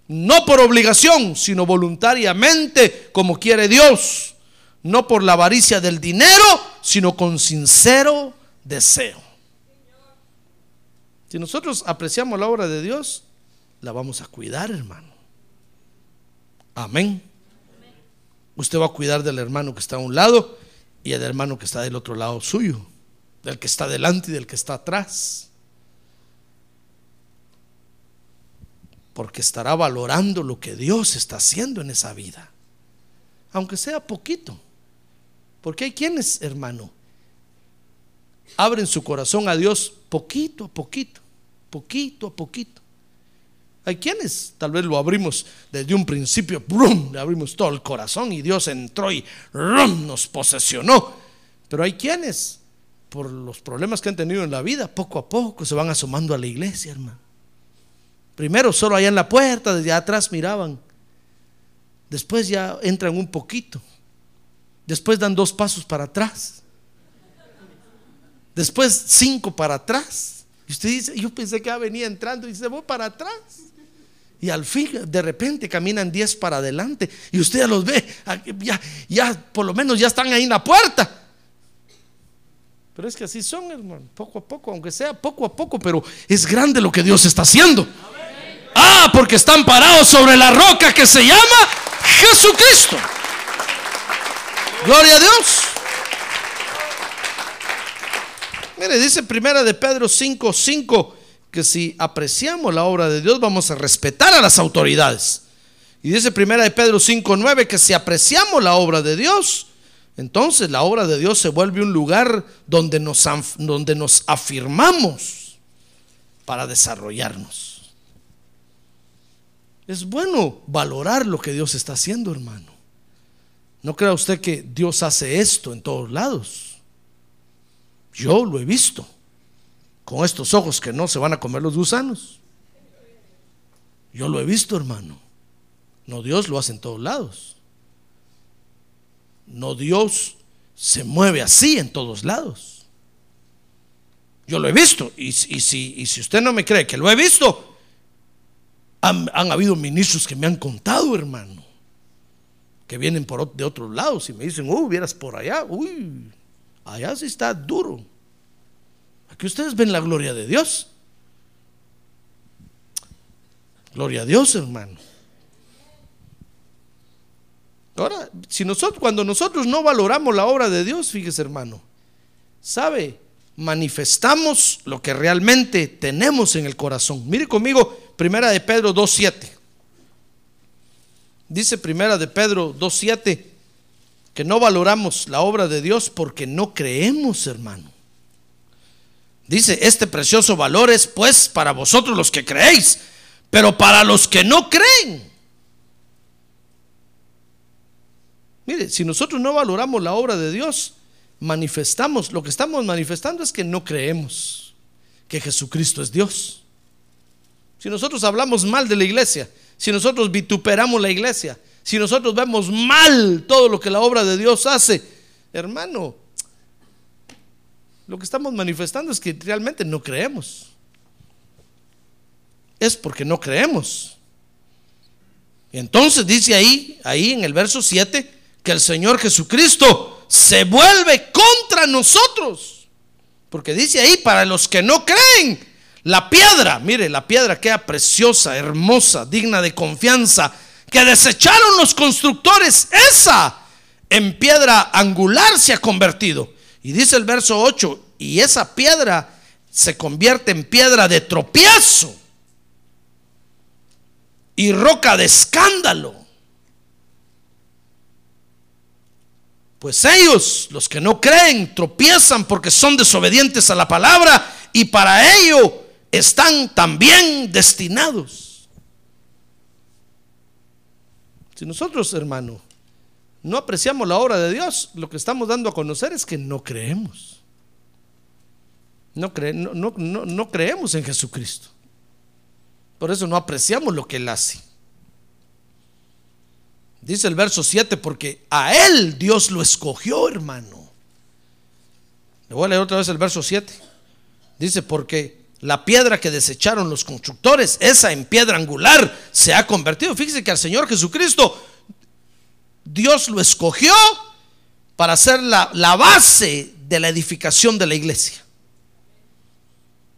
no por obligación, sino voluntariamente, como quiere Dios, no por la avaricia del dinero, sino con sincero deseo. Si nosotros apreciamos la obra de Dios, la vamos a cuidar, hermano. Amén. Usted va a cuidar del hermano que está a un lado y del hermano que está del otro lado suyo, del que está delante y del que está atrás. Porque estará valorando lo que Dios está haciendo en esa vida, aunque sea poquito. Porque hay quienes, hermano, abren su corazón a Dios poquito a poquito, poquito a poquito. Hay quienes tal vez lo abrimos desde un principio, ¡brum! le abrimos todo el corazón y Dios entró y nos posesionó. Pero hay quienes, por los problemas que han tenido en la vida, poco a poco se van asomando a la iglesia, hermano. Primero solo allá en la puerta, desde atrás miraban. Después ya entran un poquito. Después dan dos pasos para atrás. Después cinco para atrás. Y usted dice, yo pensé que ya venía entrando y se voy para atrás. Y al fin, de repente caminan 10 para adelante. Y usted los ve, ya, ya por lo menos ya están ahí en la puerta. Pero es que así son, hermano, poco a poco, aunque sea poco a poco, pero es grande lo que Dios está haciendo. Ah, porque están parados sobre la roca que se llama Jesucristo. Gloria a Dios. Mire, dice primera de Pedro 5, 5 que si apreciamos la obra de Dios vamos a respetar a las autoridades. Y dice primera de Pedro 5:9 que si apreciamos la obra de Dios, entonces la obra de Dios se vuelve un lugar donde nos, donde nos afirmamos para desarrollarnos. Es bueno valorar lo que Dios está haciendo, hermano. No crea usted que Dios hace esto en todos lados. Yo lo he visto con estos ojos que no se van a comer los gusanos. Yo lo he visto, hermano. No Dios lo hace en todos lados. No Dios se mueve así en todos lados. Yo lo he visto. Y, si, si, usted no me cree que lo he visto, han, habido ministros que me han contado, hermano. Que vienen por, de otros lados y me dicen, uy, vieras por allá. Uy, allá sí está duro. Aquí ustedes ven la gloria de Dios. Gloria a Dios, hermano. Ahora, si nosotros, cuando nosotros no valoramos la obra de Dios, fíjese, hermano, ¿sabe? Manifestamos lo que realmente tenemos en el corazón. Mire conmigo, primera de Pedro 2.7. Dice primera de Pedro 2.7 que no valoramos la obra de Dios porque no creemos, hermano. Dice, este precioso valor es pues para vosotros los que creéis, pero para los que no creen. Mire, si nosotros no valoramos la obra de Dios, manifestamos, lo que estamos manifestando es que no creemos que Jesucristo es Dios. Si nosotros hablamos mal de la iglesia, si nosotros vituperamos la iglesia, si nosotros vemos mal todo lo que la obra de Dios hace, hermano, lo que estamos manifestando es que realmente no creemos. Es porque no creemos. Entonces dice ahí, ahí en el verso 7, que el Señor Jesucristo se vuelve contra nosotros. Porque dice ahí, para los que no creen, la piedra, mire, la piedra queda preciosa, hermosa, digna de confianza, que desecharon los constructores, esa en piedra angular se ha convertido. Y dice el verso 8, y esa piedra se convierte en piedra de tropiezo y roca de escándalo. Pues ellos, los que no creen, tropiezan porque son desobedientes a la palabra y para ello están también destinados. Si nosotros, hermano, no apreciamos la obra de Dios, lo que estamos dando a conocer es que no creemos. No, no, no, no creemos en Jesucristo. Por eso no apreciamos lo que Él hace. Dice el verso 7, porque a Él Dios lo escogió, hermano. Le voy a leer otra vez el verso 7. Dice, porque la piedra que desecharon los constructores, esa en piedra angular, se ha convertido. Fíjese que al Señor Jesucristo, Dios lo escogió para ser la, la base de la edificación de la iglesia.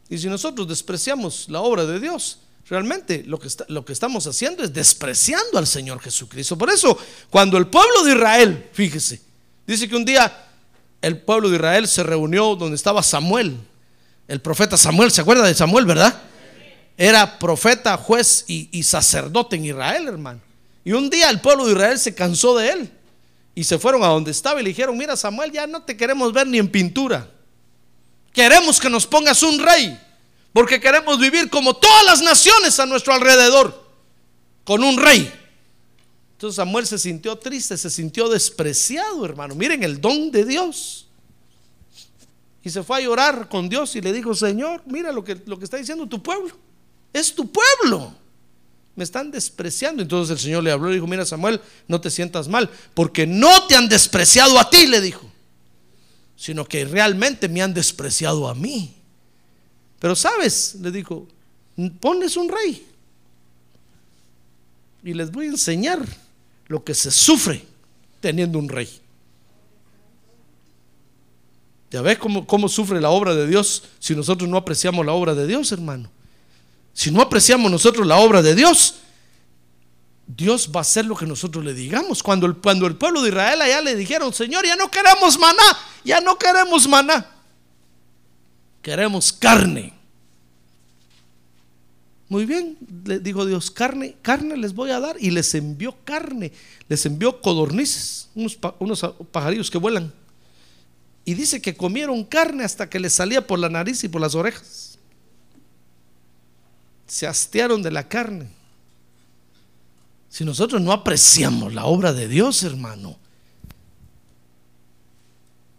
Y si nosotros despreciamos la obra de Dios, realmente lo que, lo que estamos haciendo es despreciando al Señor Jesucristo. Por eso, cuando el pueblo de Israel, fíjese, dice que un día el pueblo de Israel se reunió donde estaba Samuel, el profeta Samuel, ¿se acuerda de Samuel, verdad? Era profeta, juez y, sacerdote en Israel, hermano. Y un día el pueblo de Israel se cansó de él y se fueron a donde estaba y le dijeron, mira Samuel, ya no te queremos ver ni en pintura. Queremos que nos pongas un rey, porque queremos vivir como todas las naciones a nuestro alrededor, con un rey. Entonces Samuel se sintió triste, se sintió despreciado, hermano. Miren el don de Dios. Y se fue a llorar con Dios y le dijo, Señor, mira lo que, lo que está diciendo tu pueblo. Es tu pueblo. Me están despreciando. Entonces el Señor le habló y dijo, mira Samuel, no te sientas mal, porque no te han despreciado a ti, le dijo sino que realmente me han despreciado a mí. Pero sabes, le dijo, ponles un rey. Y les voy a enseñar lo que se sufre teniendo un rey. ¿Ya ves cómo, cómo sufre la obra de Dios si nosotros no apreciamos la obra de Dios, hermano? Si no apreciamos nosotros la obra de Dios, Dios va a hacer lo que nosotros le digamos. Cuando el, cuando el pueblo de Israel allá le dijeron, Señor, ya no queremos maná, ya no queremos maná, queremos carne. Muy bien, le dijo Dios, carne, carne les voy a dar y les envió carne, les envió codornices, unos, unos pajarillos que vuelan. Y dice que comieron carne hasta que les salía por la nariz y por las orejas. Se hastearon de la carne. Si nosotros no apreciamos la obra de Dios, hermano,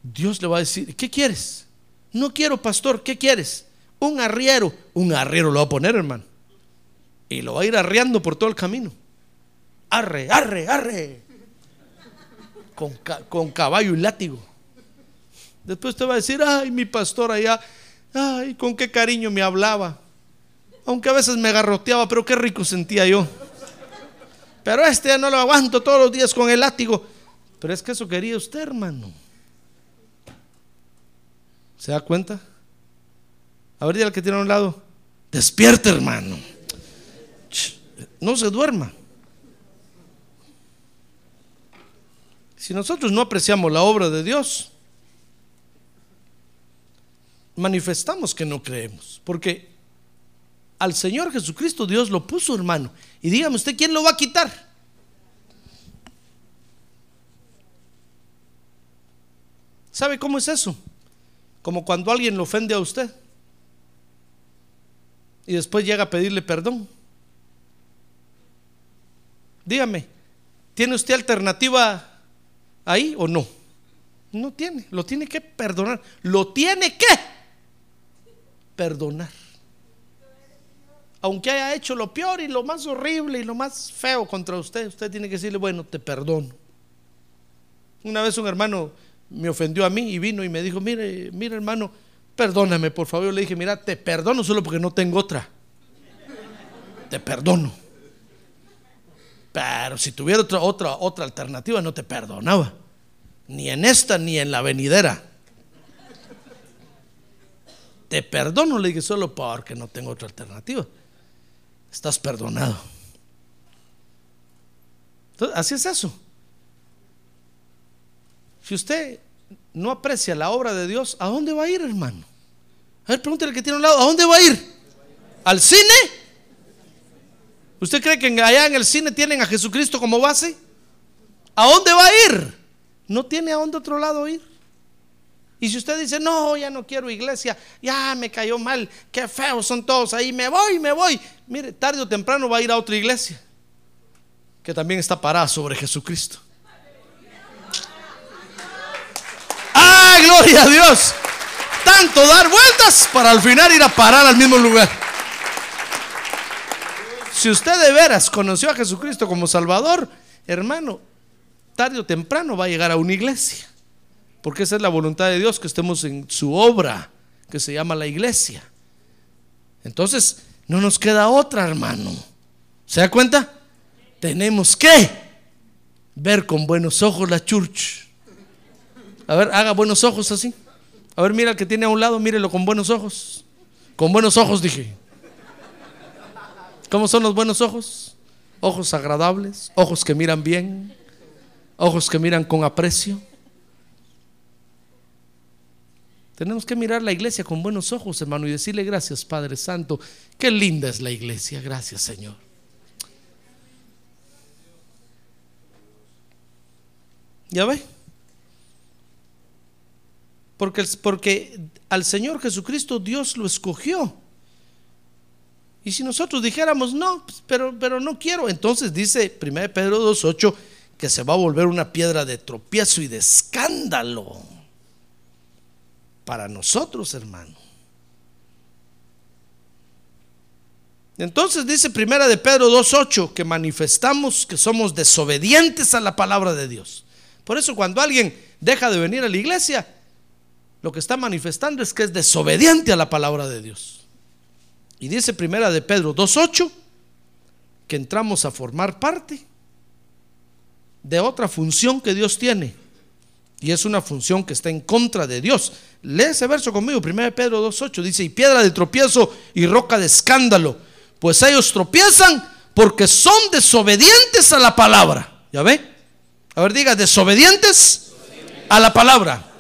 Dios le va a decir, ¿qué quieres? No quiero, pastor, ¿qué quieres? Un arriero. Un arriero lo va a poner, hermano. Y lo va a ir arreando por todo el camino. Arre, arre, arre. Con caballo y látigo. Después te va a decir, ay, mi pastor allá, ay, con qué cariño me hablaba. Aunque a veces me garroteaba, pero qué rico sentía yo. Pero este ya no lo aguanto todos los días con el látigo. Pero es que eso quería usted, hermano. ¿Se da cuenta? A ver, al que tiene a un lado. Despierta, hermano. No se duerma. Si nosotros no apreciamos la obra de Dios, manifestamos que no creemos. Porque al Señor Jesucristo Dios lo puso, hermano. Y dígame usted, ¿quién lo va a quitar? ¿Sabe cómo es eso? Como cuando alguien lo ofende a usted y después llega a pedirle perdón. Dígame, ¿tiene usted alternativa ahí o no? No tiene, lo tiene que perdonar. Lo tiene que perdonar aunque haya hecho lo peor y lo más horrible y lo más feo contra usted, usted tiene que decirle, bueno, te perdono. Una vez un hermano me ofendió a mí y vino y me dijo, mire, mire hermano, perdóname por favor. Yo le dije, mira, te perdono solo porque no tengo otra. Te perdono. Pero si tuviera otra, otra, otra alternativa, no te perdonaba. Ni en esta ni en la venidera. Te perdono, le dije, solo porque no tengo otra alternativa estás perdonado. Entonces, así es eso. Si usted no aprecia la obra de Dios, ¿a dónde va a ir, hermano? A ver, pregúntale que tiene un lado, ¿a dónde va a ir? ¿Al cine? ¿Usted cree que allá en el cine tienen a Jesucristo como base? ¿A dónde va a ir? No tiene a dónde otro lado ir. Y si usted dice, no, ya no quiero iglesia, ya me cayó mal, qué feos son todos ahí, me voy, me voy. Mire, tarde o temprano va a ir a otra iglesia que también está parada sobre Jesucristo. ¡Ah, gloria a Dios! Tanto dar vueltas para al final ir a parar al mismo lugar. Si usted de veras conoció a Jesucristo como Salvador, hermano, tarde o temprano va a llegar a una iglesia. Porque esa es la voluntad de Dios, que estemos en su obra, que se llama la iglesia. Entonces, no nos queda otra, hermano. ¿Se da cuenta? Tenemos que ver con buenos ojos la church. A ver, haga buenos ojos así. A ver, mira al que tiene a un lado, mírelo con buenos ojos. Con buenos ojos, dije. ¿Cómo son los buenos ojos? Ojos agradables, ojos que miran bien, ojos que miran con aprecio. Tenemos que mirar la iglesia con buenos ojos, hermano, y decirle gracias, Padre Santo. Qué linda es la iglesia. Gracias, Señor. ¿Ya ve? Porque, porque al Señor Jesucristo Dios lo escogió. Y si nosotros dijéramos, no, pues, pero, pero no quiero, entonces dice 1 Pedro 2.8 que se va a volver una piedra de tropiezo y de escándalo para nosotros, hermano. Entonces dice primera de Pedro 2.8 que manifestamos que somos desobedientes a la palabra de Dios. Por eso cuando alguien deja de venir a la iglesia, lo que está manifestando es que es desobediente a la palabra de Dios. Y dice primera de Pedro 2.8 que entramos a formar parte de otra función que Dios tiene. Y es una función que está en contra de Dios. Lee ese verso conmigo, 1 Pedro 2.8, dice, y piedra de tropiezo y roca de escándalo, pues ellos tropiezan porque son desobedientes a la palabra. ¿Ya ve? A ver, diga, desobedientes a la palabra.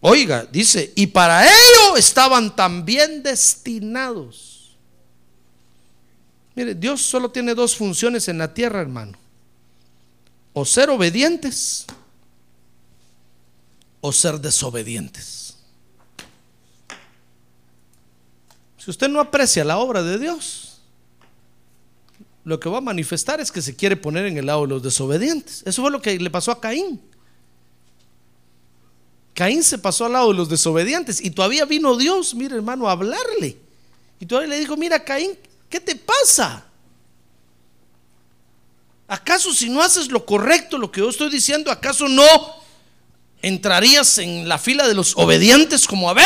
Oiga, dice, y para ello estaban también destinados. Mire, Dios solo tiene dos funciones en la tierra, hermano. O ser obedientes o ser desobedientes. Si usted no aprecia la obra de Dios, lo que va a manifestar es que se quiere poner en el lado de los desobedientes. Eso fue lo que le pasó a Caín. Caín se pasó al lado de los desobedientes y todavía vino Dios, mire hermano, a hablarle. Y todavía le dijo, mira Caín, ¿qué te pasa? ¿Acaso si no haces lo correcto, lo que yo estoy diciendo, acaso no ¿Entrarías en la fila de los obedientes como Abel?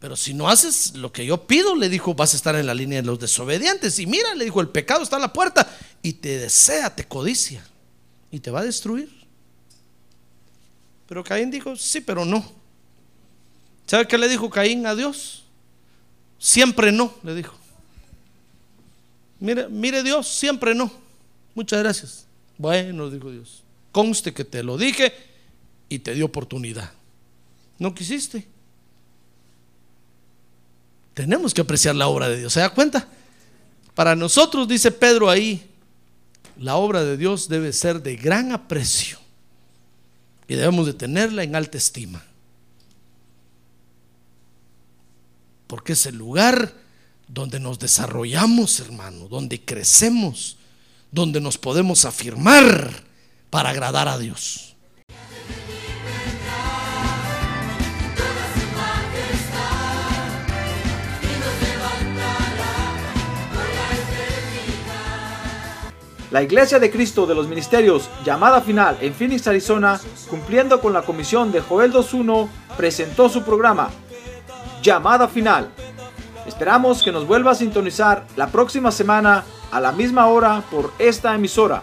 Pero si no haces lo que yo pido, le dijo, vas a estar en la línea de los desobedientes. Y mira, le dijo, el pecado está a la puerta y te desea, te codicia y te va a destruir. Pero Caín dijo, sí, pero no. ¿Sabe qué le dijo Caín a Dios? Siempre no, le dijo. Mire, mire Dios, siempre no. Muchas gracias. Bueno, dijo Dios. Conste que te lo dije y te di oportunidad. No quisiste. Tenemos que apreciar la obra de Dios. ¿Se da cuenta? Para nosotros, dice Pedro ahí, la obra de Dios debe ser de gran aprecio y debemos de tenerla en alta estima. Porque es el lugar donde nos desarrollamos, hermano, donde crecemos, donde nos podemos afirmar para agradar a Dios. La Iglesia de Cristo de los Ministerios, llamada final en Phoenix, Arizona, cumpliendo con la comisión de Joel 2.1, presentó su programa, Llamada Final. Esperamos que nos vuelva a sintonizar la próxima semana a la misma hora por esta emisora.